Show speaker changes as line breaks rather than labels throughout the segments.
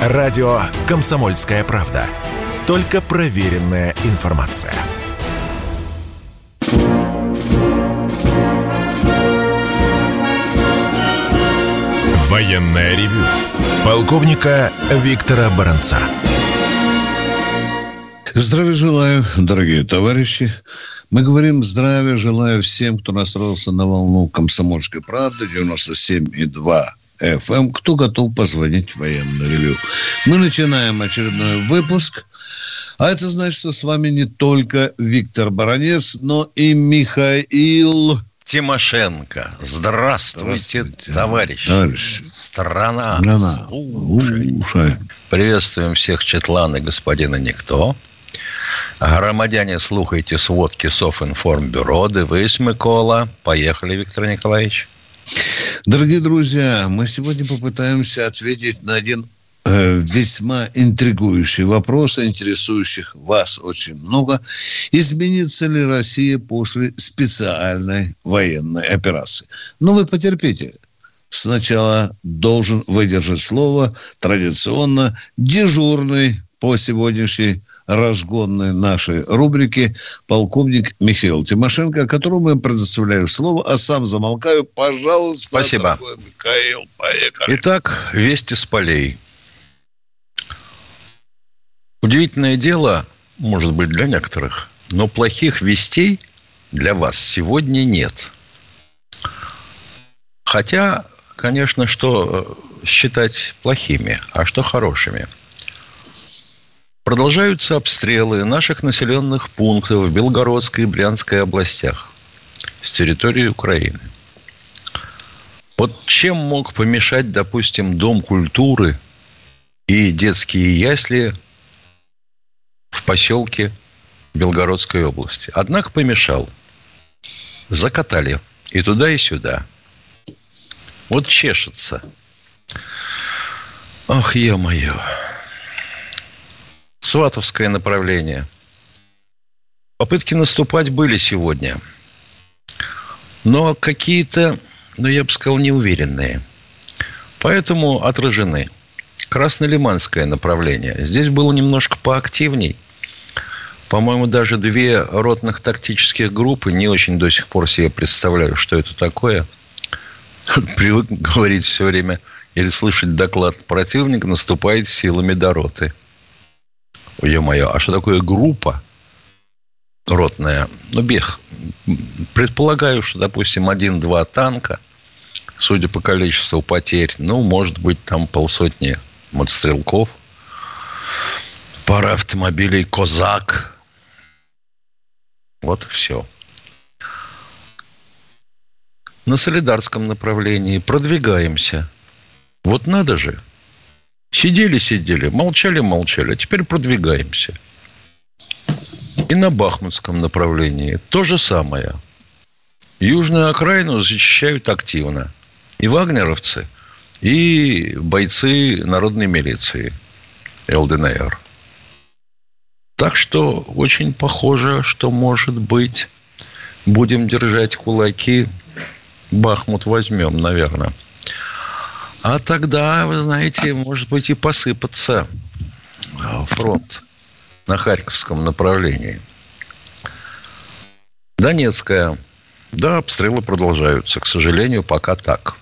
Радио «Комсомольская правда». Только проверенная информация. Военная ревю. Полковника Виктора Баранца.
Здравия желаю, дорогие товарищи. Мы говорим здравия желаю всем, кто настроился на волну комсомольской правды 97,2 FM. Кто готов позвонить в военный ревю? Мы начинаем очередной выпуск. А это значит, что с вами не только Виктор Баранец, но и Михаил
Тимошенко. Здравствуйте, Здравствуйте товарищ.
товарищ.
Страна.
Страна.
Слушай. Приветствуем всех Четланы господина Никто. Громадяне, слухайте сводки Софинформбюро. Дивись, Микола. Поехали, Виктор Николаевич.
Дорогие друзья, мы сегодня попытаемся ответить на один э, весьма интригующий вопрос, интересующих вас очень много. Изменится ли Россия после специальной военной операции? Ну, вы потерпите. Сначала должен выдержать слово традиционно дежурный по сегодняшней разгонной нашей рубрики полковник Михаил Тимошенко, которому я предоставляю слово, а сам замолкаю. Пожалуйста.
Спасибо.
Михаил,
поехали. Итак, вести с полей. Удивительное дело, может быть, для некоторых, но плохих вестей для вас сегодня нет. Хотя, конечно, что считать плохими, а что хорошими – Продолжаются обстрелы наших населенных пунктов в Белгородской и Брянской областях с территории Украины. Вот чем мог помешать, допустим, Дом культуры и детские ясли в поселке Белгородской области? Однако помешал. Закатали и туда, и сюда. Вот чешется. Ах, ё-моё. Сватовское направление. Попытки наступать были сегодня. Но какие-то, ну, я бы сказал, неуверенные. Поэтому отражены. Краснолиманское направление. Здесь было немножко поактивней. По-моему, даже две ротных тактических группы. Не очень до сих пор себе представляю, что это такое. Привык говорить все время или слышать доклад противника, наступает силами до роты – Ё-моё, а что такое группа ротная? Ну, бег. Предполагаю, что, допустим, один-два танка, судя по количеству потерь, ну, может быть, там полсотни мотострелков, пара автомобилей «Козак». Вот и все. На солидарском направлении продвигаемся. Вот надо же – Сидели-сидели, молчали-молчали, а теперь продвигаемся. И на Бахмутском направлении то же самое. Южную окраину защищают активно. И вагнеровцы, и бойцы народной милиции ЛДНР. Так что очень похоже, что, может быть, будем держать кулаки. Бахмут возьмем, наверное. А тогда, вы знаете, может быть и посыпаться фронт на Харьковском направлении. Донецкая. Да, обстрелы продолжаются. К сожалению, пока так.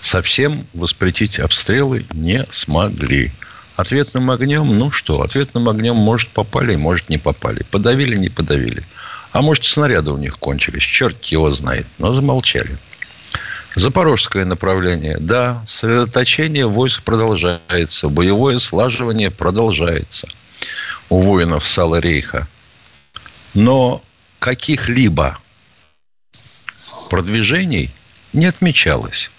Совсем воспретить обстрелы не смогли. Ответным огнем, ну что, ответным огнем, может, попали, может, не попали. Подавили, не подавили. А может, снаряды у них кончились. Черт его знает. Но замолчали. Запорожское направление. Да, сосредоточение войск продолжается. Боевое слаживание продолжается у воинов Сала Рейха. Но каких-либо продвижений не отмечалось.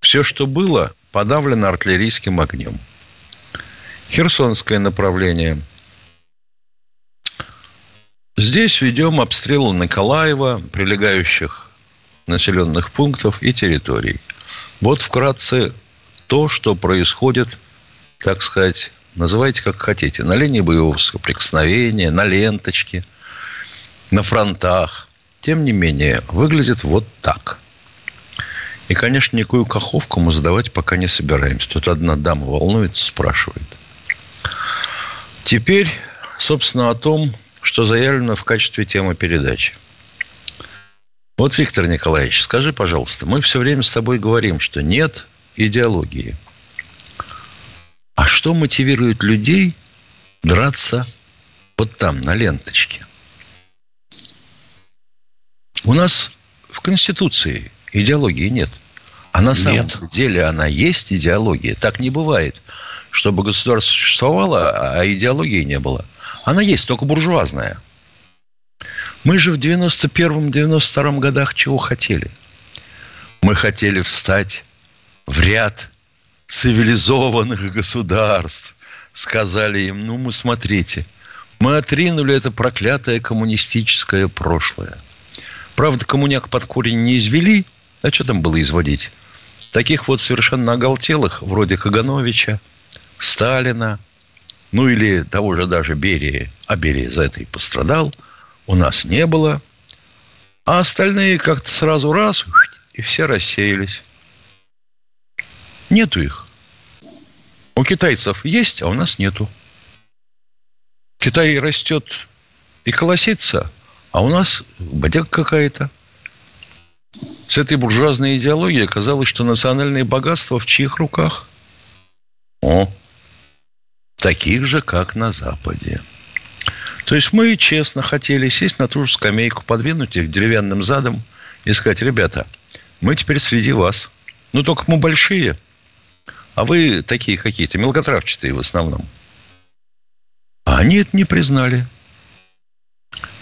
Все, что было, подавлено артиллерийским огнем. Херсонское направление. Здесь ведем обстрелы Николаева, прилегающих населенных пунктов и территорий. Вот вкратце то, что происходит, так сказать, называйте как хотите, на линии боевого соприкосновения, на ленточке, на фронтах. Тем не менее, выглядит вот так. И, конечно, никакую каховку мы задавать пока не собираемся. Тут одна дама волнуется, спрашивает. Теперь, собственно, о том, что заявлено в качестве темы передачи. Вот, Виктор Николаевич, скажи, пожалуйста, мы все время с тобой говорим, что нет идеологии. А что мотивирует людей драться вот там, на ленточке? У нас в Конституции идеологии нет. А на самом нет. деле она есть идеология. Так не бывает, чтобы государство существовало, а идеологии не было. Она есть, только буржуазная. Мы же в 91-92 годах чего хотели? Мы хотели встать в ряд цивилизованных государств. Сказали им, ну, мы смотрите, мы отринули это проклятое коммунистическое прошлое. Правда, коммуняк под корень не извели, а что там было изводить? Таких вот совершенно оголтелых, вроде Кагановича, Сталина, ну или того же даже Берии, а Берия за это и пострадал – у нас не было. А остальные как-то сразу раз, и все рассеялись. Нету их. У китайцев есть, а у нас нету. Китай растет и колосится, а у нас бодяга какая-то. С этой буржуазной идеологией оказалось, что национальные богатства в чьих руках? О, таких же, как на Западе. То есть мы честно хотели сесть на ту же скамейку, подвинуть их деревянным задом и сказать, ребята, мы теперь среди вас. Ну, только мы большие, а вы такие какие-то мелкотравчатые в основном. А они это не признали.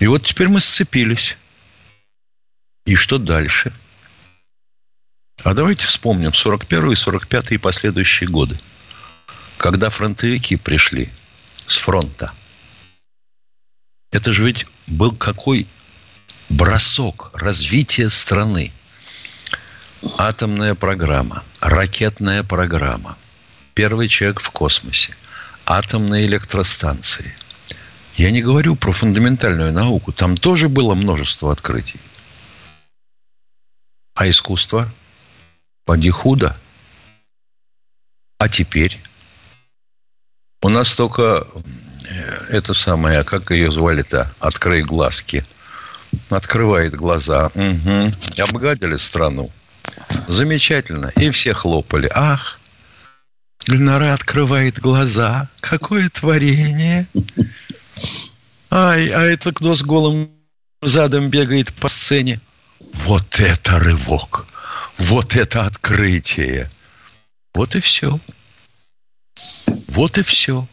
И вот теперь мы сцепились. И что дальше? А давайте вспомним 41 и 45 и последующие годы, когда фронтовики пришли с фронта – это же ведь был какой бросок развития страны. Атомная программа, ракетная программа, первый человек в космосе, атомные электростанции. Я не говорю про фундаментальную науку, там тоже было множество открытий. А искусство? Поди худо. А теперь? У нас только это самое, как ее звали-то? Открой глазки. Открывает глаза. Угу. Обгадили страну. Замечательно. И все хлопали. Ах, Гульнара открывает глаза. Какое творение. Ай, а это кто с голым задом бегает по сцене? Вот это рывок. Вот это открытие. Вот и все. Вот и все.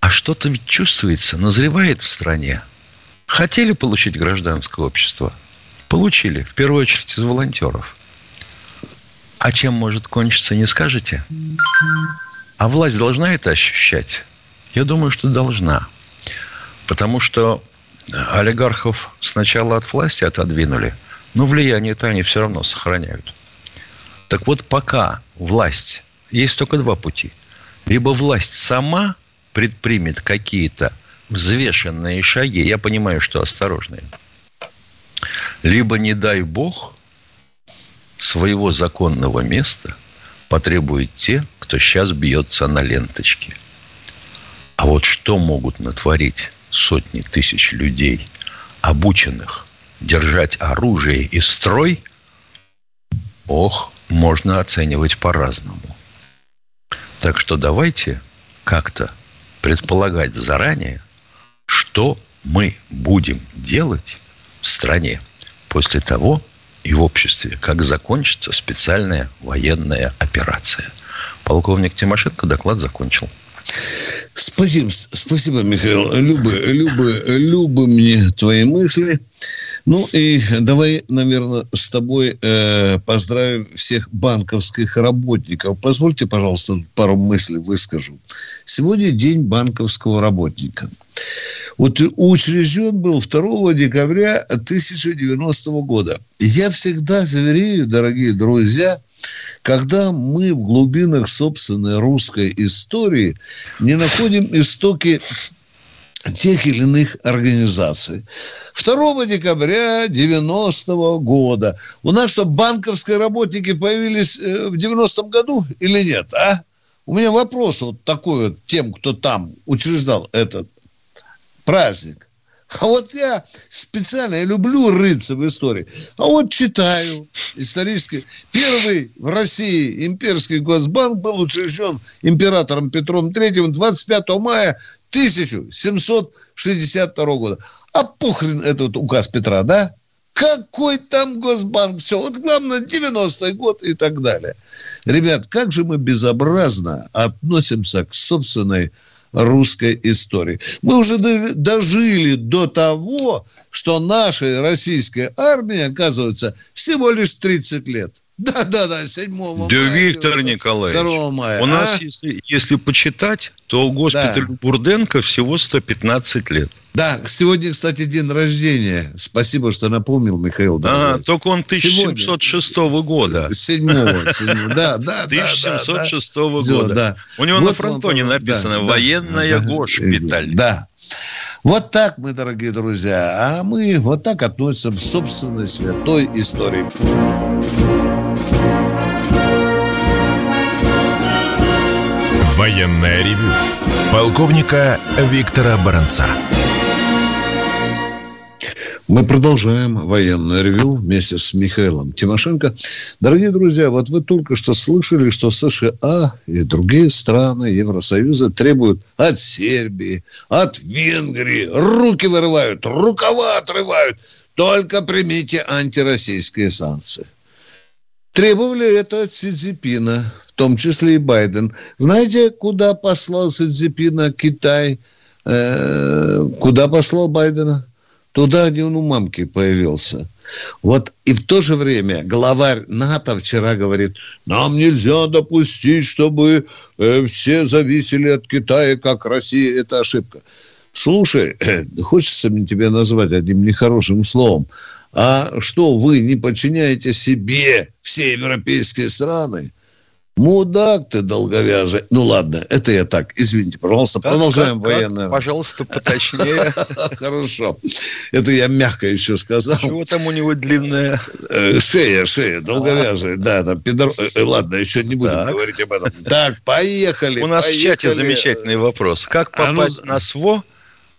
А что-то ведь чувствуется, назревает в стране. Хотели получить гражданское общество? Получили, в первую очередь из волонтеров. А чем может кончиться, не скажете? А власть должна это ощущать? Я думаю, что должна. Потому что олигархов сначала от власти отодвинули, но влияние-то они все равно сохраняют. Так вот, пока власть, есть только два пути – либо власть сама предпримет какие-то взвешенные шаги, я понимаю, что осторожные, либо, не дай бог, своего законного места потребуют те, кто сейчас бьется на ленточке. А вот что могут натворить сотни тысяч людей, обученных держать оружие и строй, ох, можно оценивать по-разному. Так что давайте как-то предполагать заранее, что мы будем делать в стране после того и в обществе, как закончится специальная военная операция. Полковник Тимошенко доклад закончил.
Спасибо, спасибо, Михаил. Любы, любы, любы мне твои мысли. Ну и давай, наверное, с тобой э, поздравим всех банковских работников. Позвольте, пожалуйста, пару мыслей выскажу. Сегодня день банковского работника. Вот учрежден был 2 декабря 1090 года. Я всегда заверяю, дорогие друзья, когда мы в глубинах собственной русской истории не находим истоки тех или иных организаций. 2 декабря 90 года. У нас что, банковские работники появились э, в 90-м году или нет, а? У меня вопрос вот такой вот тем, кто там учреждал этот праздник. А вот я специально, я люблю рыться в истории. А вот читаю исторический. Первый в России имперский госбанк был учрежден императором Петром III 25 мая 1762 года. А похрен этот указ Петра, да? Какой там Госбанк? Все. Вот главное, 90-й год и так далее. Ребят, как же мы безобразно относимся к собственной русской истории. Мы уже дожили до того, что нашей российской армии, оказывается, всего лишь 30 лет. Да, да, да, 7 мая.
Да, Виктор Николаевич, 2 мая. У а? нас, если, если почитать, то госпиталь да. Бурденко всего 115 лет.
Да, сегодня, кстати, день рождения. Спасибо, что напомнил, Михаил.
А, только он 1706 сегодня. года.
Седьмого, седьмого, да, да,
1706 да, да, года. Да. У него вот на фронтоне он, написано да, «Военная да, госпиталь».
Да. Вот так мы, дорогие друзья, а мы вот так относимся к собственной святой истории.
Военное ревю полковника Виктора Баранца.
Мы продолжаем военное ревю вместе с Михаилом Тимошенко. Дорогие друзья, вот вы только что слышали, что США и другие страны Евросоюза требуют от Сербии, от Венгрии, руки вырывают, рукава отрывают. Только примите антироссийские санкции. Требовали это от Си Цзипина, в том числе и Байден. Знаете, куда послал Си Цзипина Китай? Э, куда послал Байдена? Туда, где он у мамки появился. Вот и в то же время главарь НАТО вчера говорит, нам нельзя допустить, чтобы э, все зависели от Китая, как Россия. Это ошибка. Слушай, э, хочется мне тебя назвать одним нехорошим словом. А что, вы не подчиняете себе все европейские страны? Мудак ты долговязый. Ну ладно, это я так. Извините, пожалуйста. Как, Продолжаем как, военное. Как?
Пожалуйста, поточнее.
Хорошо. Это я мягко еще сказал.
Чего там у него длинная?
Э, шея, шея, долговязая. Да, там пидор... Э, ладно, еще не будем говорить об этом. Так, поехали.
У нас в чате замечательный вопрос. Как а ну попасть на СВО,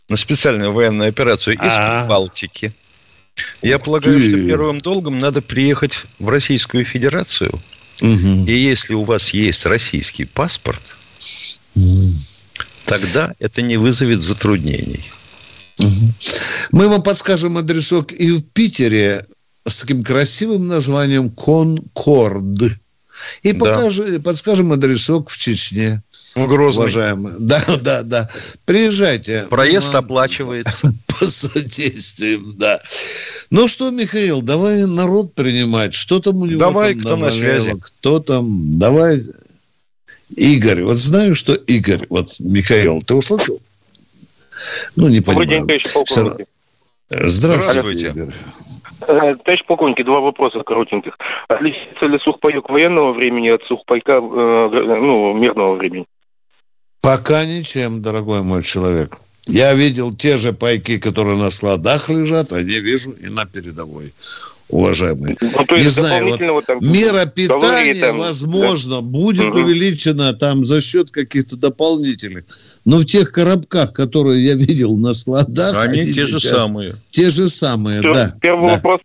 на специальную военную операцию из а. Балтики? Я полагаю, что первым долгом надо приехать в Российскую Федерацию. Угу. И если у вас есть российский паспорт, угу. тогда это не вызовет затруднений.
Угу. Мы вам подскажем адресок и в Питере с таким красивым названием Конкорд. И да. покажи, подскажем адресок в Чечне.
В Грозный.
Уважаемые. Да, да, да. Приезжайте.
Проезд нам... оплачивается.
По содействием, да. Ну что, Михаил, давай народ принимать. Что там у него
Давай,
там
кто на связи.
Кто там? Давай. Игорь. Вот знаю, что Игорь. Вот, Михаил, ты услышал? Ну, не Добрый понимаю. день, товарищ полковник. Здравствуйте. Здравствуйте.
Э, товарищ полковник, два вопроса коротеньких. Отличается ли сухпайок военного времени от сухпайка э, ну, мирного времени?
Пока ничем, дорогой мой человек. Я видел те же пайки, которые на складах лежат, а не вижу и на передовой уважаемые. Ну, не знаю, вот вот там, мера питания, там, возможно, да. будет угу. увеличена там за счет каких-то дополнительных. Но в тех коробках, которые я видел на складах...
Они, они те же самые.
Те же самые, Все, да.
Первый
да.
вопрос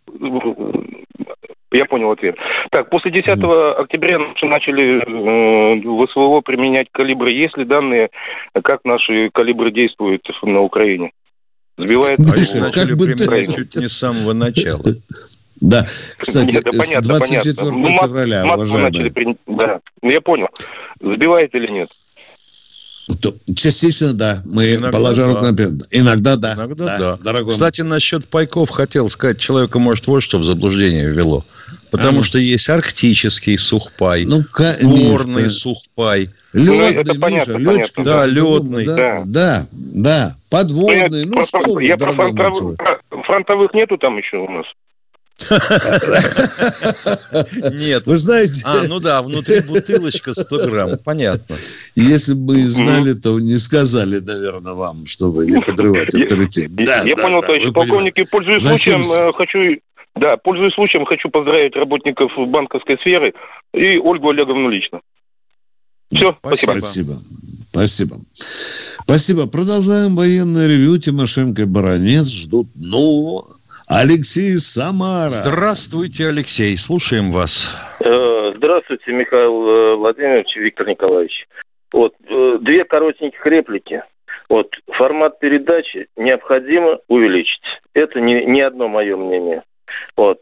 я понял ответ. Так, после 10 mm. октября начали э, в СВО применять калибры. Есть ли данные, как наши калибры действуют на Украине?
Сбивает Миша, как бы ты... чуть не с самого начала.
Да, кстати, Нет, да, понятно, 24 понятно. Ну, февраля, мат,
начали при... Да, ну, я понял. Сбивает или нет?
Частично, да. Мы, Иногда положа да. руку на Иногда, да. Иногда, да.
да. Дорогой Кстати, насчет пайков хотел сказать, человека, может, вот что в заблуждение ввело. Потому а, что есть арктический сухпай, ну, горный сухпай.
Ледный, это Миша, понятно, летчики, понятно. Да, ледный. Да, да, да, подводный. Ну, ну,
что, я про фронтовых, фронтовых нету там еще у нас?
Нет. Вы знаете... А, ну да, внутри бутылочка 100 грамм, понятно.
Если бы мы знали, то не сказали, наверное, вам, чтобы не подрывать авторитет.
Да, я понял, товарищ полковник, и пользуясь случаем, э, хочу да, пользуясь случаем, хочу поздравить работников банковской сферы и Ольгу Олеговну лично. Все, спасибо.
Спасибо. Спасибо. Спасибо. Продолжаем военное ревю. Тимошенко и Баранец ждут нового. Алексей Самара.
Здравствуйте, Алексей. Слушаем вас.
Э, здравствуйте, Михаил э, Владимирович, Виктор Николаевич. Вот э, две коротеньких реплики. Вот формат передачи необходимо увеличить. Это не, не одно мое мнение. Вот.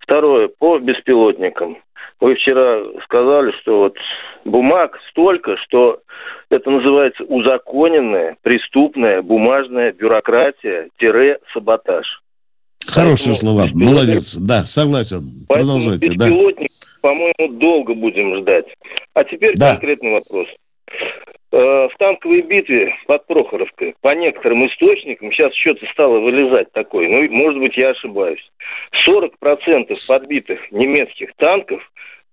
Второе, по беспилотникам. Вы вчера сказали, что вот бумаг столько, что это называется узаконенная, преступная, бумажная бюрократия-саботаж.
Хорошие слова. Молодец. Да, согласен. Продолжайте.
Беспилотник, да. по-моему, долго будем ждать. А теперь да. конкретный вопрос. Э, в танковой битве под Прохоровкой по некоторым источникам сейчас что-то стало вылезать такое, ну, может быть, я ошибаюсь. 40% подбитых немецких танков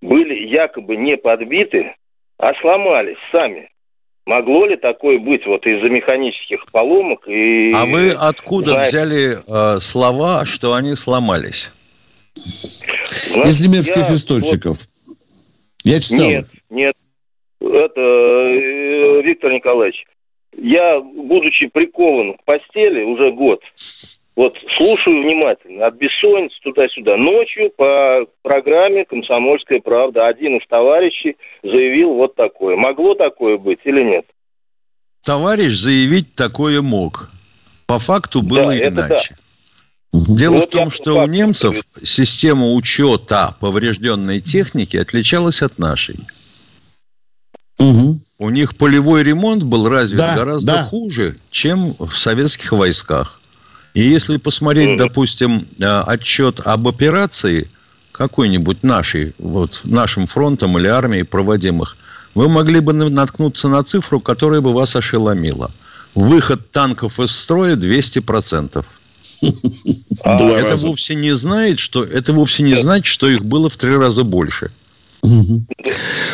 были якобы не подбиты, а сломались сами. Могло ли такое быть вот из-за механических поломок? И...
А вы откуда Знаете... взяли э, слова, что они сломались?
Из немецких я... источников. Вот... Я читал.
Нет, нет, это, э, Виктор Николаевич, я, будучи прикован к постели уже год, вот слушаю внимательно, от бессонницы туда-сюда. Ночью по программе «Комсомольская правда» один из товарищей заявил вот такое. Могло такое быть или нет?
Товарищ заявить такое мог. По факту было да, иначе. Да. Дело вот в том, что у немцев система учета поврежденной техники отличалась от нашей. Угу. У них полевой ремонт был развит да, гораздо да. хуже, чем в советских войсках. И если посмотреть, угу. допустим, э, отчет об операции какой-нибудь нашей, вот нашим фронтом или армией проводимых, вы могли бы наткнуться на цифру, которая бы вас ошеломила. Выход танков из строя 200%. Это вовсе не знает, что это вовсе не значит, что их было в три раза больше.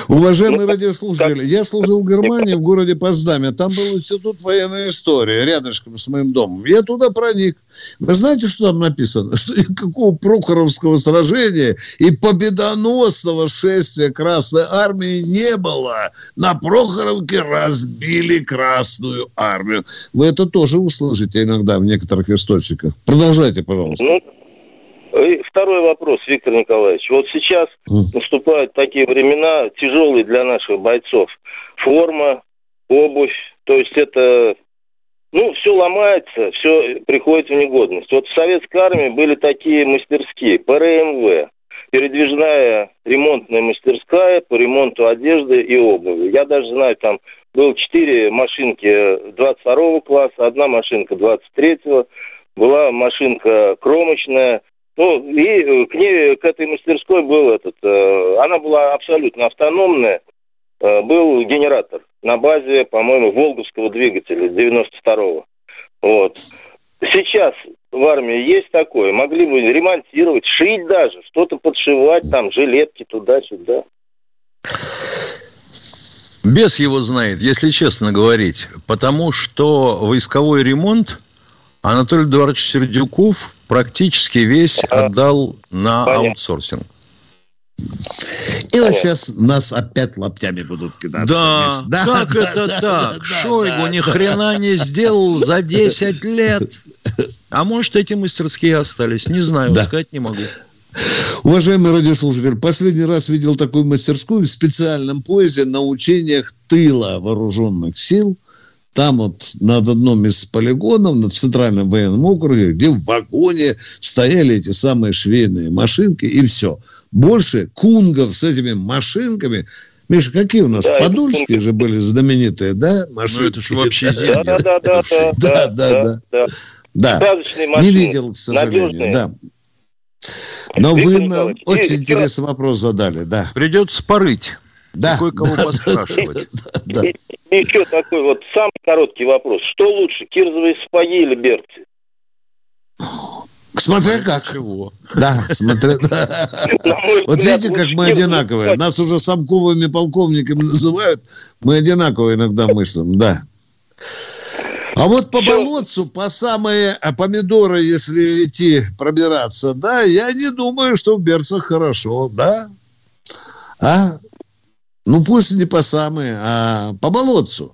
Уважаемые радиослушатели, я служил в Германии, в городе Поздаме. Там был институт военной истории, рядышком с моим домом. Я туда проник. Вы знаете, что там написано? Что никакого Прохоровского сражения и победоносного шествия Красной Армии не было. На Прохоровке разбили Красную Армию. Вы это тоже услышите иногда в некоторых источниках. Продолжайте, пожалуйста. Ну,
и второй вопрос, Виктор Николаевич. Вот сейчас наступают такие времена тяжелые для наших бойцов. Форма, обувь, то есть это, ну, все ломается, все приходит в негодность. Вот в советской армии были такие мастерские, ПРМВ, передвижная ремонтная мастерская по ремонту одежды и обуви. Я даже знаю, там было четыре машинки 22 класса, одна машинка 23-го, была машинка кромочная, ну, и э, к ней, к этой мастерской был этот, э, она была абсолютно автономная, э, был генератор на базе, по-моему, Волговского двигателя 92-го. Вот. Сейчас в армии есть такое, могли бы ремонтировать, шить даже, что-то подшивать, там, жилетки туда-сюда.
Без его знает, если честно говорить, потому что войсковой ремонт Анатолий Эдуардович Сердюков практически весь отдал на Понятно. аутсорсинг.
И вот сейчас нас опять лаптями будут кидаться.
Да, да как да, это да, так? Да, Шойгу да, ни да. хрена не сделал за 10 лет. А может, эти мастерские остались? Не знаю, да. сказать не могу.
Уважаемый радиослушатель, последний раз видел такую мастерскую в специальном поезде на учениях тыла вооруженных сил – там вот над одном из полигонов, над Центральным военным округе, где в вагоне стояли эти самые швейные машинки, и все. Больше кунгов с этими машинками Миша, какие у нас? Да, Подольские же были знаменитые, да?
Машинки. Ну, это же вообще
да, да, да, да,
да, да, да, да. да. Не видел, к сожалению, да. Но вы нам очень интересный вопрос задали, да.
Придется порыть. Да. Кое-кого поспрашивать.
Да, да. И, и еще такой вот самый короткий вопрос. Что лучше, кирзовые сапоги или берцы?
Смотря как.
Чего?
Да, смотря. Вот видите, как мы одинаковые. Нас уже самковыми полковниками называют. Мы одинаково иногда мыслим, да. А вот по болотцу, по самые а помидоры, если идти пробираться, да, я не думаю, что в берцах хорошо, да? А? Ну, пусть не по самые, а по болотцу.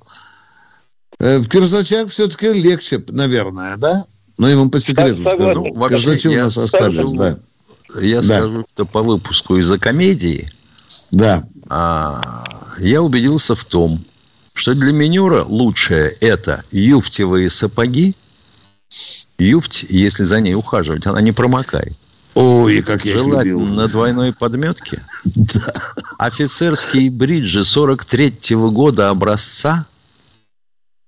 Э, в Кирзачах все-таки легче, наверное, да? Но я вам по секрету скажу.
Вообще,
Кирзачи у нас остались, да.
Я
Да.
скажу, что по выпуску из-за комедии
Да.
а, я убедился в том, что для минера лучшее это юфтевые сапоги. Юфть, если за ней ухаживать, она не промокает.
Ой, как я их
Желательно
любил.
на двойной подметке.
Да.
Офицерские бриджи 43-го года образца.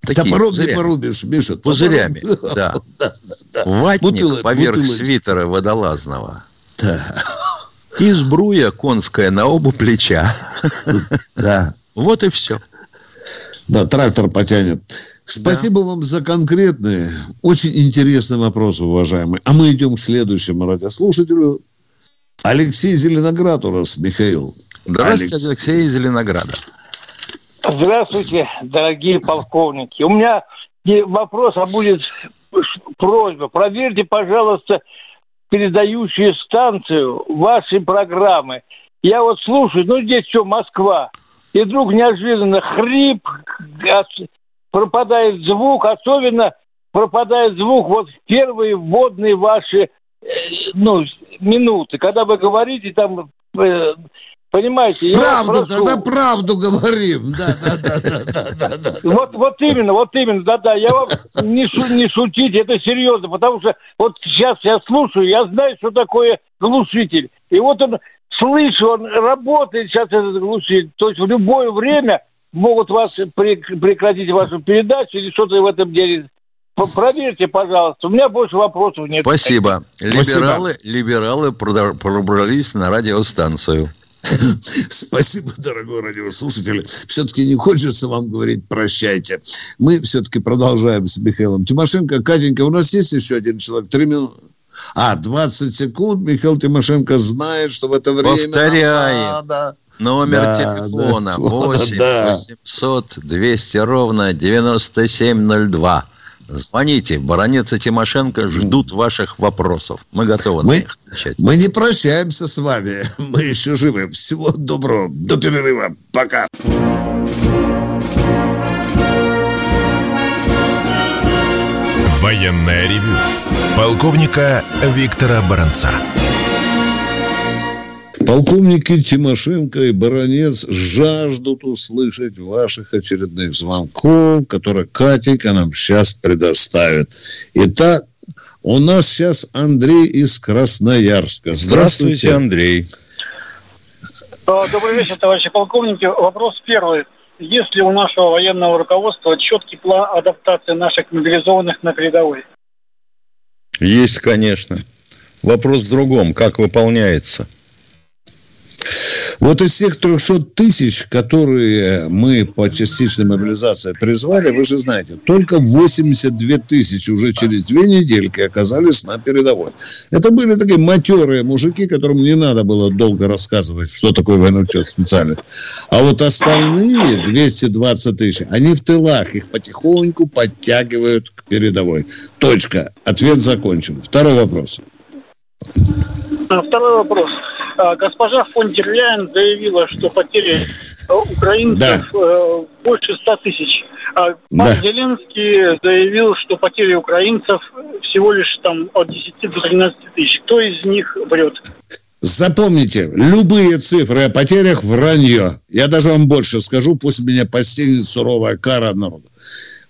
такие
Топором не порубишь, Миша. топором.
Пузырями, да.
да, да, да.
Ватник
Бутыло-
поверх
бутылочка.
свитера водолазного.
Да,
И сбруя конская на оба плеча.
да.
Вот и все.
Да, трактор потянет. Спасибо вам за конкретные, очень интересные вопросы, уважаемые. А мы идем к следующему радиослушателю. Алексей Зеленоград у нас, Михаил.
Здравствуйте,
Алекс.
Алексей из Зеленограда.
Здравствуйте, дорогие полковники. У меня не вопрос, а будет просьба. Проверьте, пожалуйста, передающую станцию вашей программы. Я вот слушаю, ну здесь что, Москва. И вдруг неожиданно хрип, пропадает звук, особенно пропадает звук вот в первые вводные ваши э, ну, минуты. Когда вы говорите, там, э, понимаете, я вас
Правду,
прошу.
тогда правду говорим. Да, да, да, да, да, да, да.
Вот, вот именно, вот именно, да-да, я вам не, шу- не шутите, это серьезно, потому что вот сейчас я слушаю, я знаю, что такое глушитель. И вот он, слышу, он работает сейчас этот глушитель. То есть в любое время могут вас прек- прекратить вашу передачу или что-то в этом деле. Проверьте, пожалуйста. У меня больше вопросов нет.
Спасибо.
Спасибо.
Либералы, либералы прода- пробрались на радиостанцию.
Спасибо, дорогой радиослушатель. Все-таки не хочется вам говорить прощайте. Мы все-таки продолжаем с Михаилом Тимошенко. Катенька, у нас есть еще один человек? Три минуты. А, 20 секунд. Михаил Тимошенко знает, что в это время...
Повторяем.
надо.
Номер
Да,
телефона
да,
8
да.
800 200 ровно 9702. Звоните. Баронец и Тимошенко ждут ваших вопросов. Мы готовы на
Мы-
них отвечать.
Мы не прощаемся с вами. Мы еще живы. Всего доброго. До перерыва. Пока.
Военное ревю полковника Виктора Баранца.
Полковники Тимошенко и Баронец жаждут услышать ваших очередных звонков, которые Катенька нам сейчас предоставит. Итак, у нас сейчас Андрей из Красноярска.
Здравствуйте, Андрей.
А, Добрый вечер, товарищи полковники. Вопрос первый. Есть ли у нашего военного руководства четкий план адаптации наших мобилизованных на передовой?
Есть, конечно. Вопрос в другом. Как выполняется?
Вот из тех 300 тысяч, которые мы по частичной мобилизации призвали, вы же знаете, только 82 тысячи уже через две недельки оказались на передовой. Это были такие матерые мужики, которым не надо было долго рассказывать, что такое военный учет специальный. А вот остальные 220 тысяч, они в тылах, их потихоньку подтягивают к передовой. Точка. Ответ закончен. Второй вопрос.
А, Второй вопрос. А, Госпожа фон дер Ляйен заявила, что потери э, украинцев э, больше 100 тысяч. А
Да.
Зеленский заявил, что потери украинцев всего лишь там от 10 до 13 тысяч. Кто из них врет?
Запомните, любые цифры о потерях – вранье. Я даже вам больше скажу, пусть меня постигнет суровая кара народа.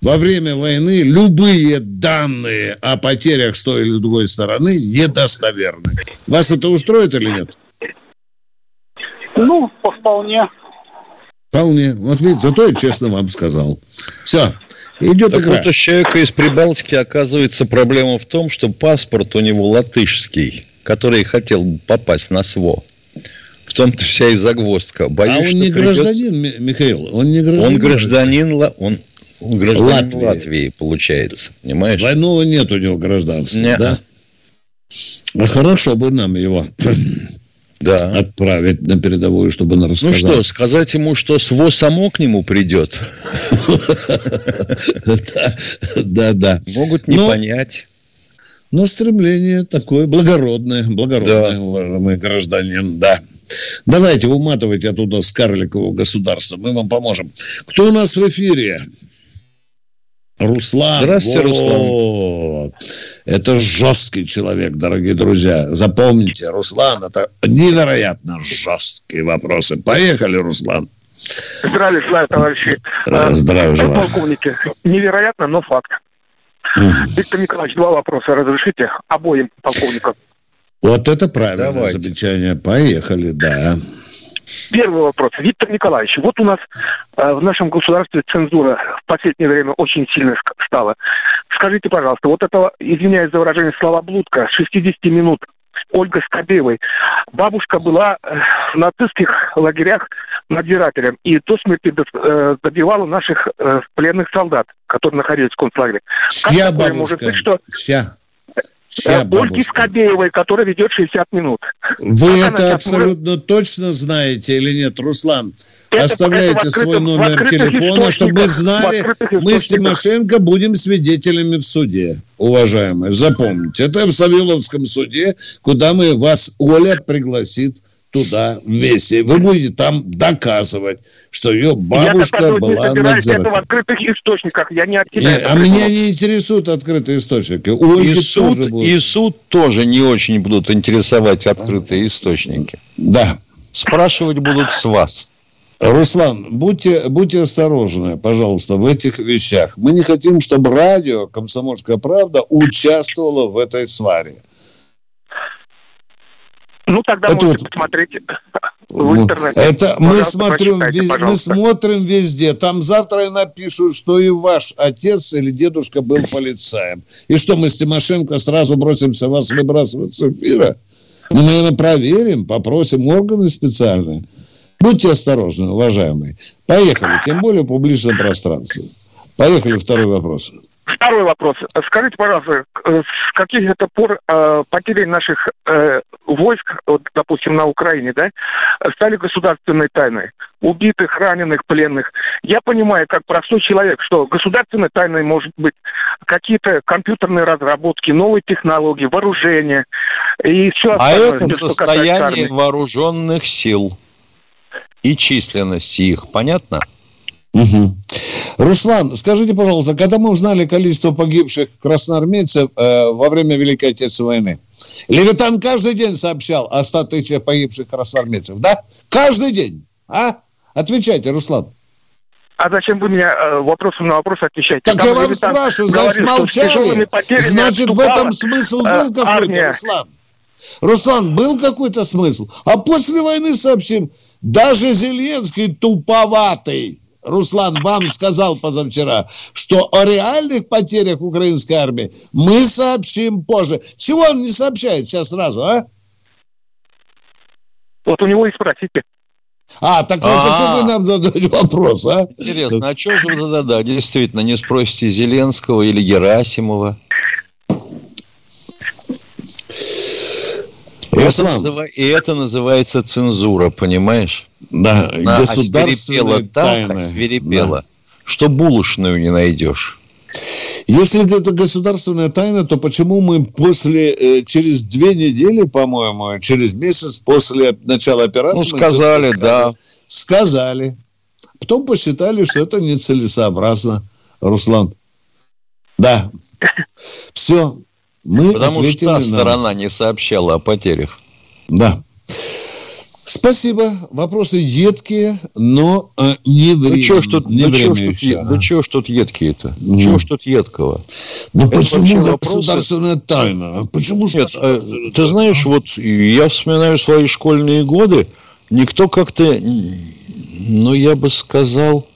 Во время войны любые данные о потерях с той или другой стороны недостоверны. Вас это устроит или нет?
Ну, по вполне.
Вполне. Вот видите, зато я честно вам сказал. Все, идет
Так
игра.
вот, у человека из Прибалтики, оказывается, проблема в том, что паспорт у него латышский, который хотел попасть на СВО. В том-то вся и загвоздка. Боюсь,
а он
что
не
придется-
гражданин, Ми- Михаил, он не гражданин.
Он гражданин, Ла- он, он гражданин
Латвии.
Латвии. получается. Понимаешь?
Двойного нет у него гражданства,
Не.
да? А хорошо бы нам его да. отправить на передовую, чтобы он рассказал.
Ну что, сказать ему, что СВО само к нему придет?
Да, да.
Могут не понять.
Но стремление такое благородное, благородное, уважаемый гражданин, да. Давайте, уматывайте оттуда с карликового государства, мы вам поможем. Кто у нас в эфире? Руслан.
Здравствуйте, вот. Руслан.
Это жесткий человек, дорогие друзья. Запомните, Руслан, это невероятно жесткие вопросы. Поехали, Руслан.
Здравия желаю, товарищи.
Здравия желаю.
Полковники. Невероятно, но факт. Виктор Николаевич, два вопроса разрешите обоим полковникам.
Вот это правильное Давайте. замечание. Поехали, да.
Первый вопрос. Виктор Николаевич, вот у нас э, в нашем государстве цензура в последнее время очень сильно стала. Скажите, пожалуйста, вот это, извиняюсь за выражение, слова блудка, 60 минут Ольга Скобеевой. Бабушка была э, в нацистских лагерях надзирателем и до смерти э, добивала наших э, пленных солдат, которые находились в концлагере.
Чья как бабушка? Может быть, что... Чья?
Чья Ольги Скобеевой, которая ведет 60 минут.
Вы как это абсолютно может... точно знаете или нет, Руслан? Это, Оставляйте это свой номер телефона, чтобы мы знали, мы с Тимошенко будем свидетелями в суде, уважаемые. Запомните, это в Савеловском суде, куда мы вас, Оля, пригласит туда вместе. Вы будете там доказывать, что ее бабушка я была надзирателем.
это в открытых источниках, я не от
тебя. Нет, а меня не интересуют открытые источники.
и, суд, и суд тоже не очень будут интересовать открытые источники.
Да.
Спрашивать будут с вас.
Руслан, будьте, будьте осторожны, пожалуйста, в этих вещах. Мы не хотим, чтобы радио «Комсомольская правда» участвовало в этой сваре.
Ну, тогда это можете вот, посмотреть в интернете.
Это мы смотрим, мы смотрим везде. Там завтра и напишут, что и ваш отец или дедушка был полицаем. И что мы с Тимошенко сразу бросимся вас выбрасывать с эфира? Мы, наверное, проверим, попросим органы специальные. Будьте осторожны, уважаемые. Поехали, тем более в публичном пространстве. Поехали, второй вопрос.
Второй вопрос. Скажите, пожалуйста, с каких это пор э, потери наших э, войск, вот, допустим, на Украине, да, стали государственной тайной? Убитых, раненых, пленных. Я понимаю, как простой человек, что государственной тайной может быть какие-то компьютерные разработки, новые технологии, вооружение и все
а остальное. А это все, состояние вооруженных сил и численности их, понятно?
Угу. Руслан, скажите, пожалуйста, когда мы узнали количество погибших красноармейцев э, во время Великой Отечественной войны, Левитан каждый день сообщал о 100 тысячах погибших красноармейцев, да? Каждый день, а? Отвечайте, Руслан.
А зачем вы меня э, вопросом на вопрос отвечаете?
Так я вам спрашиваю, значит, молчали? Значит, в этом смысл был э, какой-то, Руслан? Руслан, был какой-то смысл? А после войны сообщим, даже Зеленский туповатый Руслан вам сказал позавчера, что о реальных потерях украинской армии мы сообщим позже. Чего он не сообщает сейчас сразу, а?
Вот у него и спросите.
А, так вот зачем вы нам задаете вопрос, а?
Интересно, а что же вы тогда, да, действительно, не спросите Зеленского или Герасимова? Это называ... И это называется цензура, понимаешь?
Да,
На, государственная а тайна. свирепела, да. что булочную не найдешь.
Если это государственная тайна, то почему мы после, э, через две недели, по-моему, через месяц после начала операции... Ну,
сказали, да.
Сказали. Потом посчитали, что это нецелесообразно, Руслан. Да. Все.
Мы Потому что та на... сторона не сообщала о потерях.
Да. Спасибо. Вопросы едкие, но э, не время.
Ну, что ж тут, не ну, время что еще, тут, а? ну, чего ж тут едкие-то? Ну. Чего ж тут едкого?
Ну, Это почему государственная вопросы... тайна? Почему
Нет, а, ты знаешь, вот я вспоминаю свои школьные годы, никто как-то, ну, я бы сказал,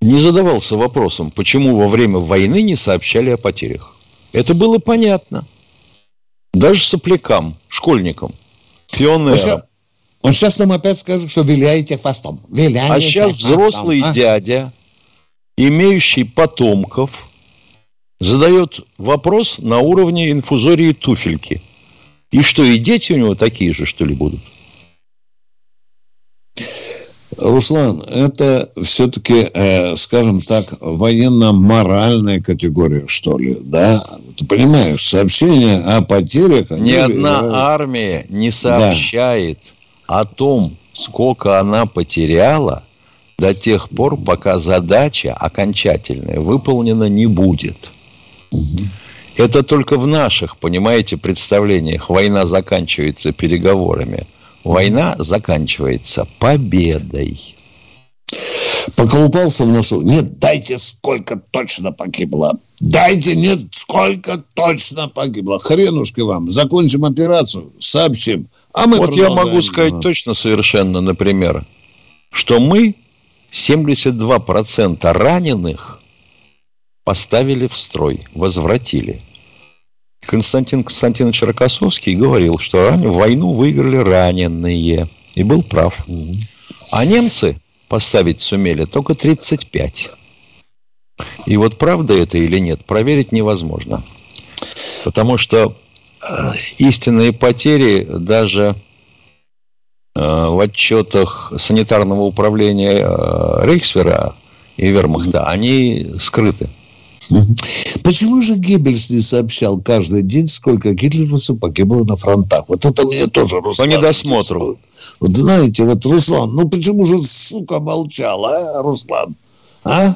не задавался вопросом, почему во время войны не сообщали о потерях. Это было понятно. Даже соплякам, школьникам, пионерам.
Он сейчас нам опять скажет, что виляете хвостом. Виляете
а сейчас хвостом, взрослый а? дядя, имеющий потомков, задает вопрос на уровне инфузории туфельки. И что, и дети у него такие же, что ли, будут?
Руслан, это все-таки, э, скажем так, военно-моральная категория, что ли, да? Ты понимаешь, сообщение о потерях...
Ни одна играют... армия не сообщает да. о том, сколько она потеряла до тех пор, пока задача окончательная выполнена не будет. Угу. Это только в наших, понимаете, представлениях война заканчивается переговорами – Война заканчивается победой.
Поколупался в носу. Нет, дайте сколько точно погибло. Дайте, нет, сколько точно погибло. Хренушки вам. Закончим операцию, сообщим.
А мы вот я могу сказать точно совершенно, например, что мы 72% раненых поставили в строй, возвратили. Константин Константинович Рокоссовский говорил, что войну выиграли раненые. И был прав. А немцы поставить сумели только 35. И вот правда это или нет, проверить невозможно. Потому что э, истинные потери даже э, в отчетах санитарного управления э, Рейхсфера и Вермахта, они скрыты.
Почему же Геббельс не сообщал каждый день, сколько гитлеровцев погибло на фронтах? Вот это мне тоже
Руслан... По недосмотру.
Вот знаете, вот, Руслан, ну почему же, сука, молчал, а, Руслан? А?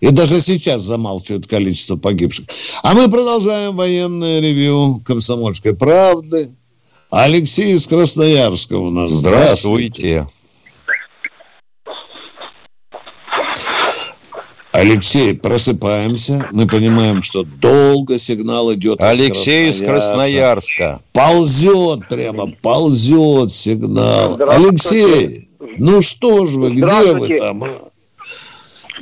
И даже сейчас замалчивают количество погибших. А мы продолжаем военное ревью комсомольской правды. Алексей из Красноярска у нас.
Здравствуйте.
Алексей, просыпаемся. Мы понимаем, что долго сигнал идет
Алексей из Красноярска.
Ползет прямо, ползет сигнал. Алексей, ну что ж вы, где вы там?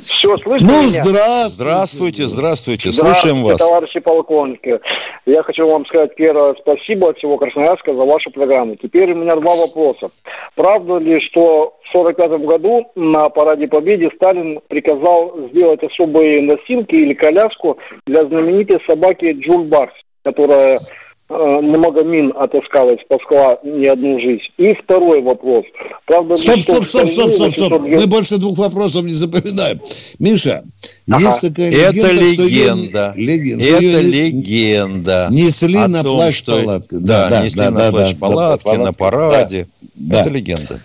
Все, слышите Ну,
меня? здравствуйте. Здравствуйте, здравствуйте. Слушаем вас.
товарищи полковники. Я хочу вам сказать первое спасибо от всего Красноярска за вашу программу. Теперь у меня два вопроса. Правда ли, что в 1945 году на Параде Победы Сталин приказал сделать особые носилки или коляску для знаменитой собаки Джул Барс, которая много мин отыскала и спасла не одну жизнь. И второй вопрос.
Правда, стоп, стоп, стоп, стоп, стоп, стоп. Мы больше двух вопросов не запоминаем. Миша,
ага. есть такая легенда, Это легенда. Что ее, легенда. Это ее легенда.
Несли на плащ что... палатку.
Да, да, несли да, на да, плащ да, палатки, да, на параде. Да. Это легенда.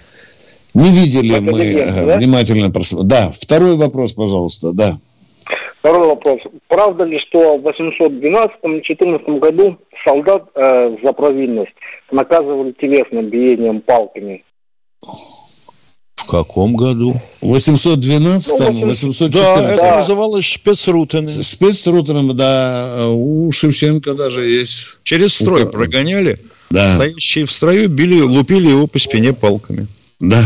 Не видели Это мы легенда, да? внимательно. Да, второй вопрос, пожалуйста, да.
Второй вопрос. Правда ли, что в 812-14 году солдат э, за провинность наказывали телесным биением палками?
В каком году?
В 812-м, ну, 814
Да, это да. называлось спецрутами.
Спецрутами, да. У Шевченко даже есть.
Через строй у... прогоняли.
Да.
Стоящие в строю били, лупили его по спине палками.
Да.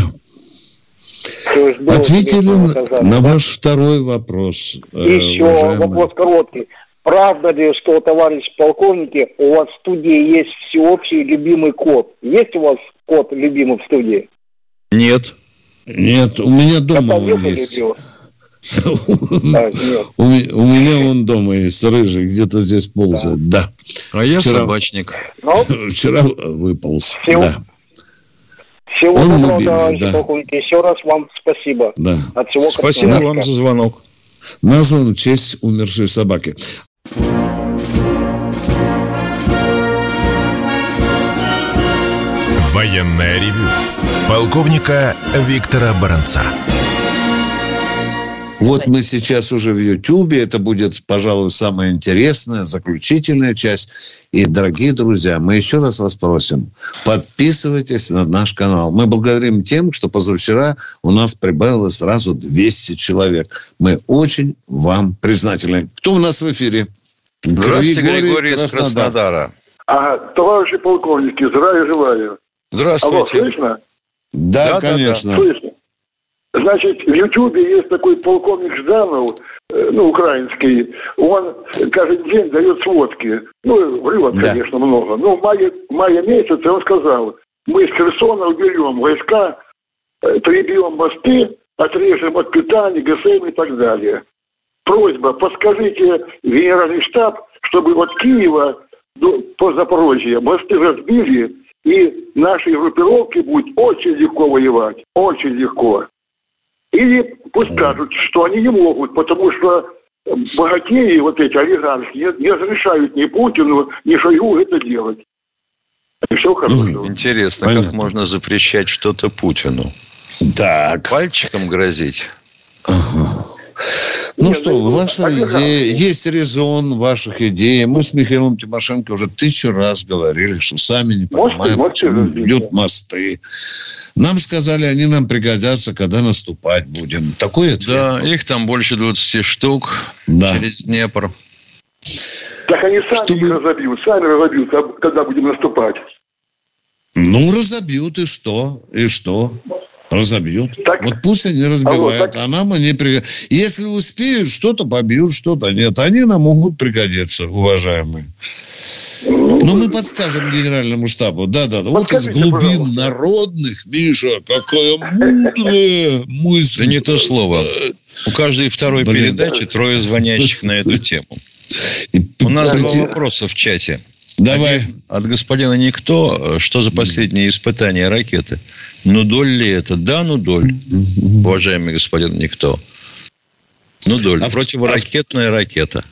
Ответили на ваш второй вопрос.
И э, еще уважаемый. вопрос короткий. Правда ли, что, товарищ полковники, у вас в студии есть всеобщий любимый кот? Есть у вас кот любимый в студии?
Нет.
Нет, у меня дома он есть. У меня он дома есть, рыжий, где-то здесь ползает, да.
А я собачник.
Ну? Вчера выполз, да.
Всего Он доброго, любимый, товарищи да. полковники. Еще раз вам спасибо.
Да.
От всего Спасибо вам за звонок.
Назван в честь умершей собаки.
Военная ревю. Полковника Виктора Баранца.
Вот мы сейчас уже в Ютьюбе. Это будет, пожалуй, самая интересная, заключительная часть. И, дорогие друзья, мы еще раз вас просим, подписывайтесь на наш канал. Мы благодарим тем, что позавчера у нас прибавилось сразу 200 человек. Мы очень вам признательны. Кто у нас в эфире?
Здравствуйте, Григорий, Григорий из Краснодара.
А, товарищи полковники, здравия желаю.
Здравствуйте.
Алло, слышно?
Да, да конечно. Да, да. Слышно.
Значит, в Ютьюбе есть такой полковник Жданов, э, ну, украинский, он каждый день дает сводки. Ну, врет, да. конечно, много. Но в мае, в мае месяце он сказал, мы с Херсона уберем войска, э, прибьем мосты, отрежем от питания, ГСМ и так далее. просьба, подскажите генеральный штаб, чтобы от Киева до, по Запорожье мосты разбили, и нашей группировке будет очень легко воевать, очень легко. Или пусть скажут, что они не могут, потому что богатеи, вот эти олигархи, не, не разрешают ни Путину, ни Шойгу это делать.
И все хорошо. Интересно, Понятно. как можно запрещать что-то Путину?
Так.
Пальчиком грозить?
Ага. Ну Нет, что, ну, ваша идея, есть резон ваших идей. Мы с Михаилом Тимошенко уже тысячу раз говорили, что сами не понимаем, мосты, почему бьют мосты. Нам сказали, они нам пригодятся, когда наступать будем. Такой ответ.
Да, их там больше 20 штук да. через Днепр.
Так они сами Чтобы... их разобьют, сами разобьют, когда будем наступать.
Ну, разобьют, и что? И что? Разобьют. Так, вот пусть они разбивают, а, вот, так... а нам они пригодятся. Если успеют, что-то побьют, что-то нет. Они нам могут пригодиться, уважаемые. Ну, мы подскажем генеральному штабу. Да-да-да. Вот из глубин пожалуйста. народных, Миша, какая мудрая мысль.
Да не то слово. У каждой второй Блин, передачи да. трое звонящих на эту тему. У нас два вопроса в чате.
Давай.
От господина Никто, что за последние испытания ракеты? Ну, доль ли это? Да, ну, доль. Уважаемый господин Никто. Ну, доль. А Противоракетная ракета.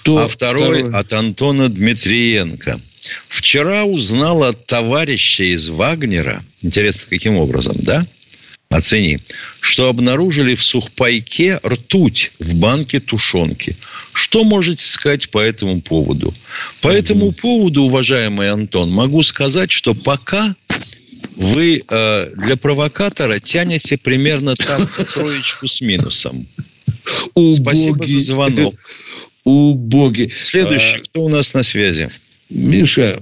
Кто, а второй, второй от Антона Дмитриенко. Вчера узнал от товарища из Вагнера, интересно, каким образом, да? Оцени, что обнаружили в сухпайке ртуть в банке тушенки. Что можете сказать по этому поводу? По этому поводу, уважаемый Антон, могу сказать, что пока вы э, для провокатора тянете примерно так троечку с минусом.
Убоги.
Спасибо за звонок.
Убоги.
Следующий, а... кто у нас на связи?
Миша.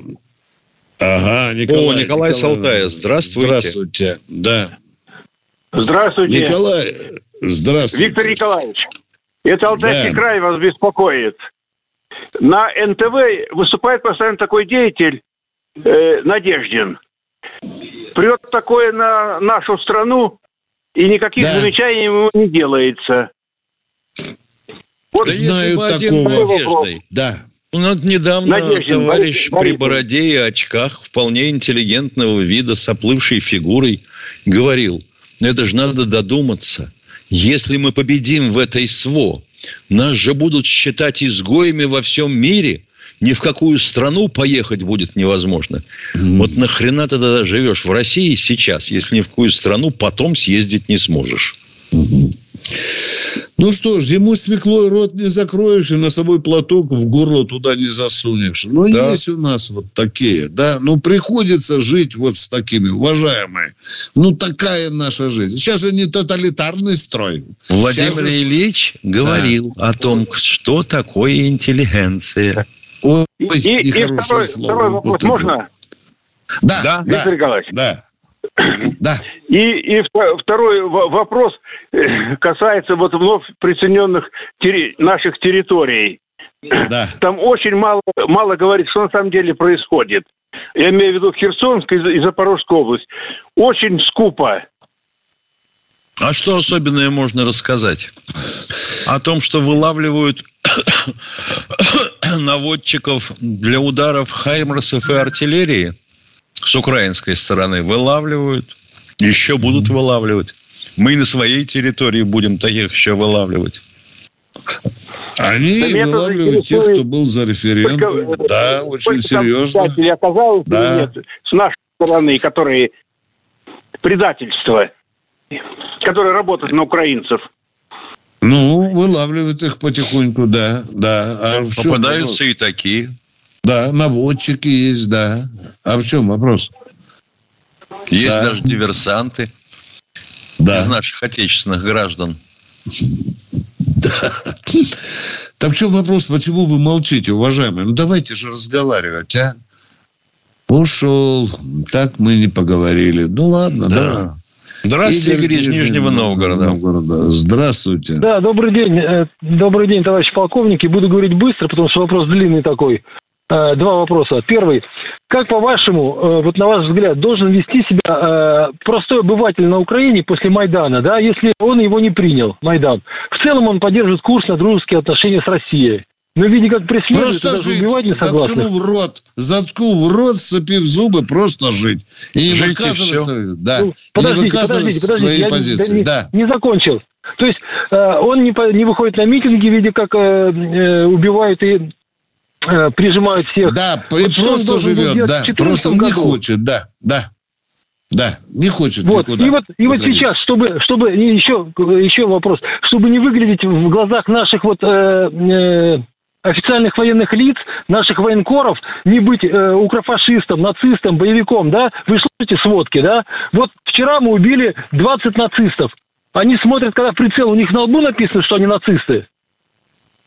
Ага, Николай. О, Николай, Николай Салтаев. Здравствуйте.
Здравствуйте. Да.
Здравствуйте.
Николай, здравствуйте.
Виктор Николаевич, это Алтайский да. край вас беспокоит. На НТВ выступает постоянно такой деятель э, Надеждин. Прет такое на нашу страну, и никаких да. замечаний ему не делается.
Вот Знаю такого.
Да. У нас недавно Надеждин, товарищ Борис, при бороде и очках, вполне интеллигентного вида, с оплывшей фигурой, говорил, это же надо додуматься. Если мы победим в этой СВО, нас же будут считать изгоями во всем мире – ни в какую страну поехать будет невозможно. Mm. Вот нахрена ты тогда живешь в России сейчас, если ни в какую страну потом съездить не сможешь?
Ну что ж, ему свеклой рот не закроешь и на собой платок в горло туда не засунешь. Но да. есть у нас вот такие, да. Ну, приходится жить вот с такими, уважаемые. Ну, такая наша жизнь. Сейчас же не тоталитарный строй.
Владимир Сейчас... Ильич говорил да. о том, что такое интеллигенция.
Ой, и, и, второй, второй вопрос можно?
Да, да,
Виктор
да,
Николаевич.
Да. Да.
И, и второй вопрос э, касается вот вновь присоединенных терри, наших территорий. Да. Там очень мало, мало говорит, что на самом деле происходит. Я имею в виду Херсонская и Запорожская область. Очень скупо.
А что особенное можно рассказать? О том, что вылавливают наводчиков для ударов хаймерсов и артиллерии с украинской стороны вылавливают. Еще будут вылавливать. Мы на своей территории будем таких еще вылавливать.
Они да вылавливают тех, кто был за референдум. Только, да, очень серьезно.
оказалось да. нет с нашей стороны, которые предательство, которые работают на украинцев.
Ну, вылавливают их потихоньку, да, да.
А Попадаются и такие.
Да, наводчики есть, да. А в чем вопрос?
Есть да. даже диверсанты да. из наших отечественных граждан.
Да. Так в чем вопрос, почему вы молчите, уважаемые? Ну, давайте же разговаривать, а? Ушел, так мы не поговорили. Ну, ладно, да. да.
Здравствуйте, Игорь, из Нижнего Новгорода. Новгорода.
Здравствуйте.
Да, добрый день. Э, добрый день, товарищ полковник. И буду говорить быстро, потому что вопрос длинный такой. Э, два вопроса. Первый. Как, по-вашему, э, вот на ваш взгляд, должен вести себя э, простой обыватель на Украине после Майдана, да, если он его не принял, Майдан? В целом он поддерживает курс на дружеские отношения с Россией. Но видя, как преследуют,
просто жить, убивать не согласны. Заткнув рот, заткнув рот, сцепив зубы, просто жить. И не жить выказываться, и да,
ну, подождите, не выказывать подождите, подождите, свои я позиции. Не, да. не закончил. То есть э, он не, не выходит на митинги, видя, как э, э, убивают и прижимают всех.
Да, вот просто живет, да, просто году. не хочет, да, да. Да, не хочет
вот. никуда. И вот, и вот сейчас, чтобы, чтобы еще, еще вопрос, чтобы не выглядеть в глазах наших вот э, э, официальных военных лиц, наших военкоров, не быть э, укрофашистом, нацистом, боевиком, да? Вы слушаете сводки, да? Вот вчера мы убили 20 нацистов. Они смотрят, когда прицел, у них на лбу написано, что они нацисты.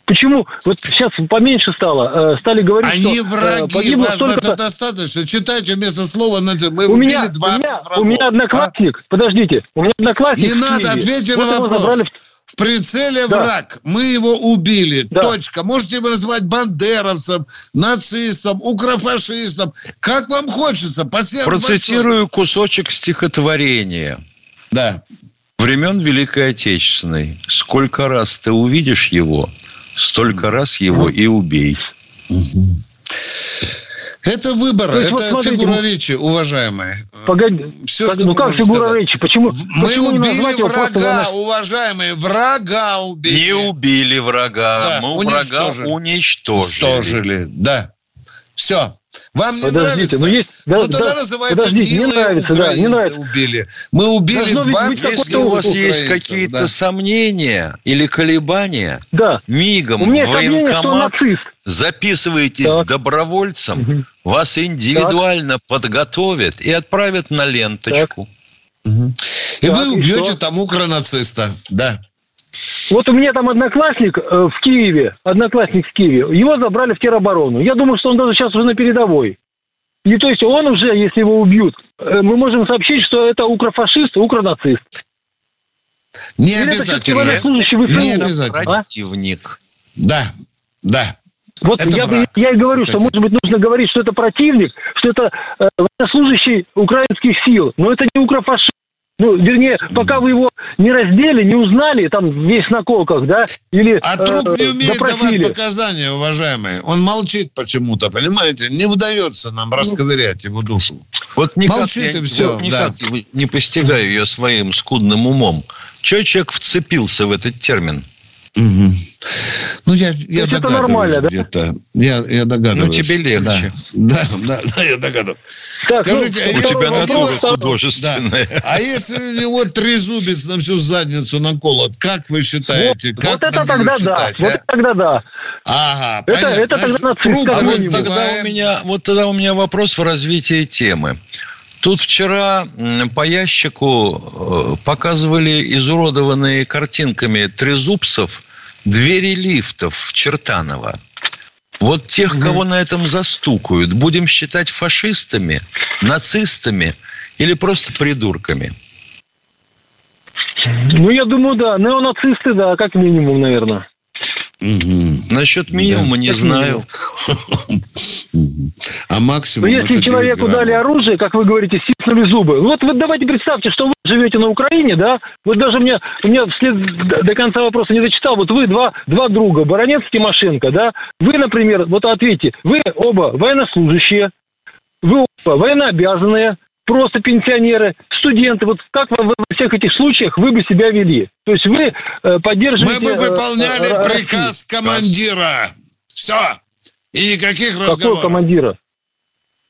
Почему? Вот сейчас поменьше стало. Э, стали говорить,
Они
что...
враги, погибло вас столько... это достаточно. Читайте вместо слова, мы у убили меня, 20 у меня,
врагов. У меня одноклассник, а? подождите, у меня одноклассник
Не надо, ответьте вот на вопрос. Забрали... В прицеле да. враг. Мы его убили. Да. Точка. Можете его называть бандеровцем, нацистом, укрофашистом. Как вам хочется.
Пассианс Процитирую большой. кусочек стихотворения.
Да.
Времен Великой Отечественной. Сколько раз ты увидишь его, столько раз его и убей.
Это выбор, это вот смотрите, фигура речи, уважаемые.
Погоди, Все, погоди, ну как фигура сказать. речи? Почему?
Мы
почему
убили врага, просто... уважаемые, врага убили.
Не убили врага, да, мы врага уничтожили. Уничтожили,
да. Все. Вам не подождите, нравится?
Ну, есть,
да, ну тогда да, называйте
подождите, не нравится, да, не нравится.
убили. Мы убили Должно 20
Если у вас есть какие-то да. сомнения или колебания, да. мигом у меня в военкомат записывайтесь так. добровольцем, угу. вас индивидуально так. подготовят и отправят на ленточку.
Угу. И так, вы убьете и там укронациста, да.
Вот у меня там одноклассник э, в Киеве, одноклассник в Киеве, его забрали в тероборону. Я думаю, что он даже сейчас уже на передовой. И то есть он уже, если его убьют, э, мы можем сообщить, что это укрофашист, укронацист.
Не Или обязательно. Это
не обязательно. А? Противник.
Да, да.
Вот это я, враг. я и говорю, что, может быть, нужно говорить, что это противник, что это э, военнослужащий украинских сил, но это не укрофашист. Ну, вернее, пока вы его не раздели, не узнали, там весь на колках, да, или
А э, труп не умеет допросили. давать показания, уважаемые. Он молчит почему-то, понимаете? Не удается нам ну, расковырять его душу.
Вот никак молчит я, и все, вот никак да. не постигаю ее своим скудным умом. Чего человек вцепился в этот термин?
Угу. Ну, я, я догадываюсь это нормально, да? где-то. Я, я догадываюсь.
Ну, тебе легче.
Да, да, да, да я догадываюсь. Так,
Скажите, ну, а у тебя натура художественная. Да.
А если у него трезубец на всю задницу наколот, как вы считаете?
Вот,
как
вот это тогда считать, да. А? Вот тогда да.
Ага,
это, понятно. Это тогда
Значит, а вот тогда, у меня, вот тогда у меня вопрос в развитии темы. Тут вчера по ящику э, показывали изуродованные картинками трезубцев двери лифтов в Чертаново. Вот тех, кого на этом застукают, будем считать фашистами, нацистами или просто придурками?
Ну, я думаю, да. Неонацисты, да, как минимум, наверное.
Угу. Насчет минимума да. не знаю.
А максимум...
Но ну, если человеку дали оружие, как вы говорите, стиснули зубы. Вот, вот давайте представьте, что вы живете на Украине, да? Вот даже мне, у меня вслед до конца вопроса не зачитал. Вот вы два, два друга, Баранец, Тимошенко, да? Вы, например, вот ответьте, вы оба военнослужащие, вы оба военнообязанные, просто пенсионеры, студенты. Вот как вы во всех этих случаях вы бы себя вели? То есть вы э, поддерживаете...
Мы бы э, выполняли э, приказ командира. Все. И никаких
Какого разговоров. Какого командира?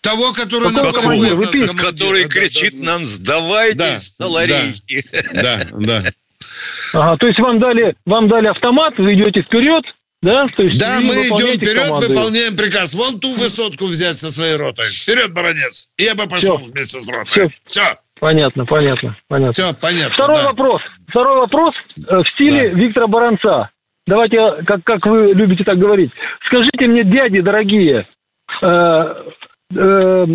Того, который
Какого на командира? Вы командира. Который да, кричит да, нам, сдавайтесь, да, соларейки.
Да, да.
Ага, то есть вам дали, вам дали автомат, вы идете вперед, да? То есть
да, мы идем вперед, команды. выполняем приказ. Вон ту высотку взять со своей ротой. Вперед, баронец. Я бы пошел Все. вместе с ротой. Все. Все.
Понятно, понятно, понятно.
Все, понятно.
Второй да. вопрос. Второй вопрос э, в стиле да. Виктора Баранца. Давайте, как, как вы любите так говорить. Скажите мне, дяди дорогие, э, э,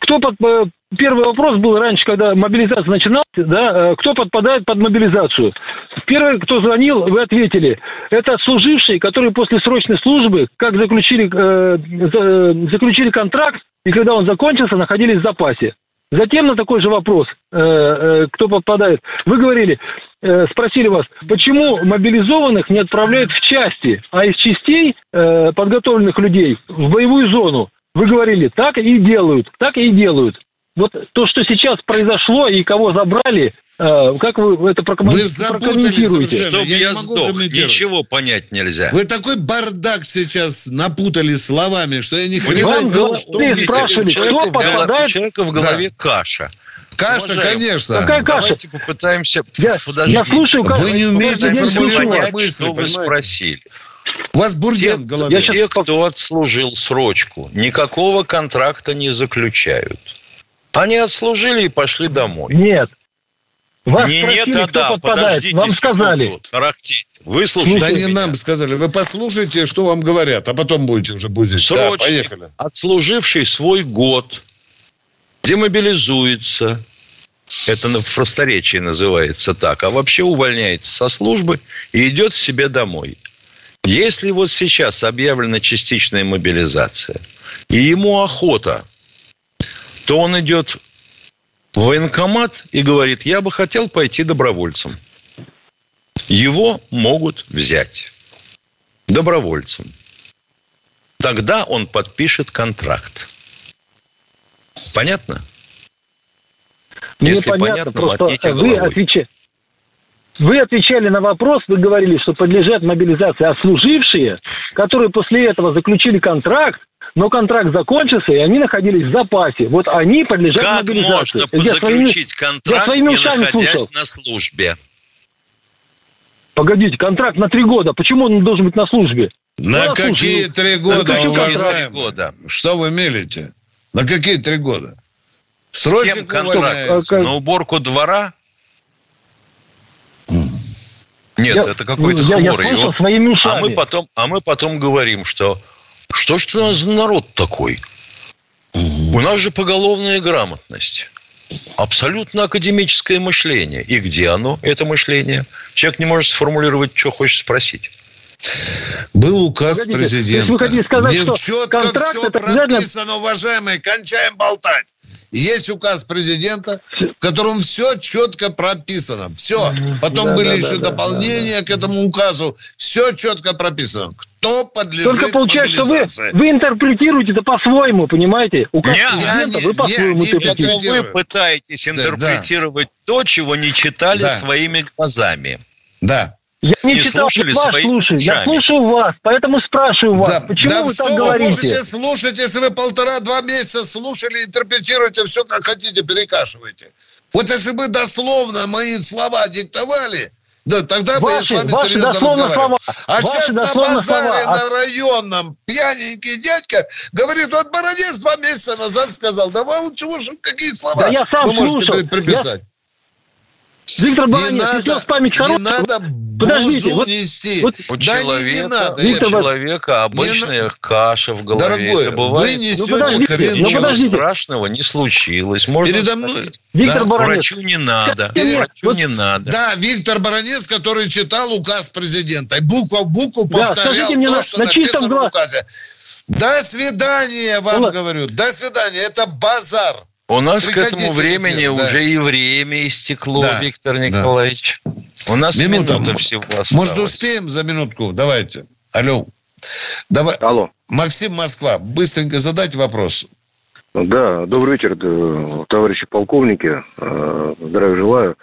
кто под, э, первый вопрос был раньше, когда мобилизация начиналась, да, э, кто подпадает под мобилизацию. Первый, кто звонил, вы ответили, это служившие, которые после срочной службы, как заключили, э, э, заключили контракт, и когда он закончился, находились в запасе. Затем на такой же вопрос, кто подпадает, вы говорили, спросили вас, почему мобилизованных не отправляют в части, а из частей подготовленных людей в боевую зону. Вы говорили, так и делают, так и делают. Вот то, что сейчас произошло и кого забрали, э, как вы это прокомментируете?
Чтобы я, я сдох, ничего понять нельзя.
Вы такой бардак сейчас напутали словами, что я не
понимаю, что вы спрашивали, кто попадает... У человека в голове да. каша.
Каша, Уважаем. конечно.
Какая каша?
Давайте попытаемся...
Я, я слушаю,
как... Вы не умеете формулировать мысли, что вы спросили.
У вас бурген в голове.
Те, кто отслужил срочку, никакого контракта не заключают. Они отслужили и пошли домой.
Нет.
Вас не спросили, нет, а да, подождите
Вам сказали.
Тарахтите. Вы слушайте
Да не меня. нам сказали. Вы послушайте, что вам говорят, а потом будете уже бузить.
Срочник, да, поехали. отслуживший свой год, демобилизуется, это в просторечии называется так, а вообще увольняется со службы и идет себе домой. Если вот сейчас объявлена частичная мобилизация, и ему охота то он идет в военкомат и говорит, я бы хотел пойти добровольцем. Его могут взять добровольцем. Тогда он подпишет контракт. Понятно?
Мне Если понятно, понятно просто вы, отвечали, вы отвечали на вопрос, вы говорили, что подлежат мобилизации ослужившие, которые после этого заключили контракт, но контракт закончился, и они находились в запасе. Вот они подлежат
как
мобилизации.
Как можно заключить контракт, я не находясь слушал. на службе?
Погодите, контракт на три года. Почему он должен быть на службе?
На ну, какие три года, на уважаемые? года? Что вы мелите? На какие три года?
Срочно контракт? На уборку двора? Нет, я, это какой-то я, хворый. Я вот, своими А мы, потом, а мы потом говорим, что что ж у нас за народ такой? У нас же поголовная грамотность. Абсолютно академическое мышление. И где оно, это мышление? Человек не может сформулировать, что хочет спросить.
Был указ Погодите, президента. Вы
хотите сказать,
Где
что
четко все прописано, уважаемые, кончаем болтать. Есть указ президента, в котором все четко прописано. Все. Потом да, были да, еще да, дополнения да, да. к этому указу. Все четко прописано. Кто подлежит
Только получается, что вы, вы интерпретируете это по-своему, понимаете? Указ не, президента не, вы по-своему
интерпретируете. Вы пытаетесь интерпретировать да. то, чего не читали да. своими глазами.
Да.
Я не, не читал, слушали вас слушаю. Я слушаю вас, поэтому спрашиваю вас, да, почему да вы так говорите? Вы можете
слушать, если вы полтора-два месяца слушали, интерпретируете все, как хотите, перекашиваете. Вот если бы дословно мои слова диктовали, да, тогда ваши, бы я с вами ваши серьезно разговаривал. Слова. А ваши сейчас на базаре слова. на районном пьяненький дядька говорит, вот Бородец два месяца назад сказал, да вы чего же, какие слова
да я сам
вы можете слушал. приписать?
Виктор Баранец, не надо, память
хорошая. Не надо Подождите, вот, нести. Вот,
у, да человека, не, не надо. у человека обычная не... каша в голове.
Дорогой,
это бывает.
вы несете ну, подождите, хрен.
Ну, подождите. страшного не случилось. Можно
Передо мной...
Виктор да? Баранец. Врачу не надо. Нет, Врачу вот... не надо.
Да, Виктор Баранец, который читал указ президента. И буква в букву да, повторял
мне
то,
на,
что
на
написано в указе. До свидания вам Ула. говорю. До свидания. Это базар.
У нас к этому времени да. уже и время истекло, да. Виктор Николаевич. Да. У нас минута, минута всего осталось.
Может, успеем за минутку? Давайте. Алло. Давай.
Алло.
Максим Москва, быстренько задать вопрос.
Да, добрый вечер, товарищи полковники. Э, здравия желаю.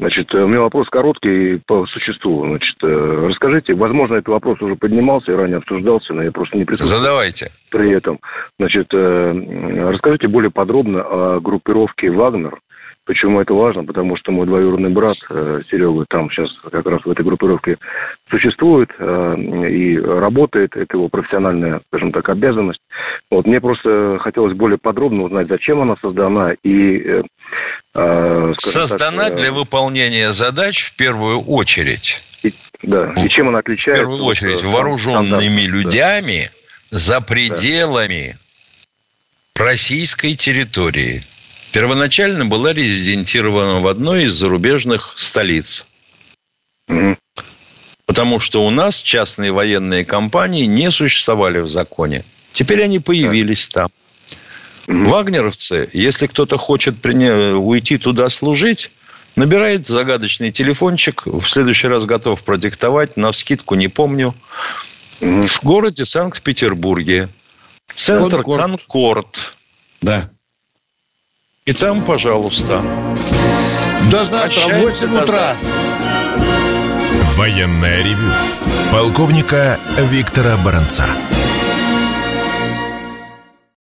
Значит, у меня вопрос короткий по существу. Значит, э, расскажите, возможно, этот вопрос уже поднимался и ранее обсуждался, но я просто не присутствовал.
Задавайте.
При этом, значит, э, расскажите более подробно о группировке «Вагнер», Почему это важно? Потому что мой двоюродный брат э, Серега там сейчас как раз в этой группировке существует э, и работает. Это его профессиональная, скажем так, обязанность. Вот мне просто хотелось более подробно узнать, зачем она создана и э,
создана так, для выполнения задач в первую очередь.
И, да. И чем она отличается?
В первую очередь вооруженными людьми да. за пределами российской территории первоначально была резидентирована в одной из зарубежных столиц. Потому что у нас частные военные компании не существовали в законе. Теперь они появились там. Вагнеровцы, если кто-то хочет уйти туда служить, набирает загадочный телефончик, в следующий раз готов продиктовать, на скидку не помню. В городе Санкт-Петербурге. Центр Конкорд. Конкорд.
Да.
И там, пожалуйста.
До завтра, в 8 утра.
Военная ревю. Полковника Виктора Баранца.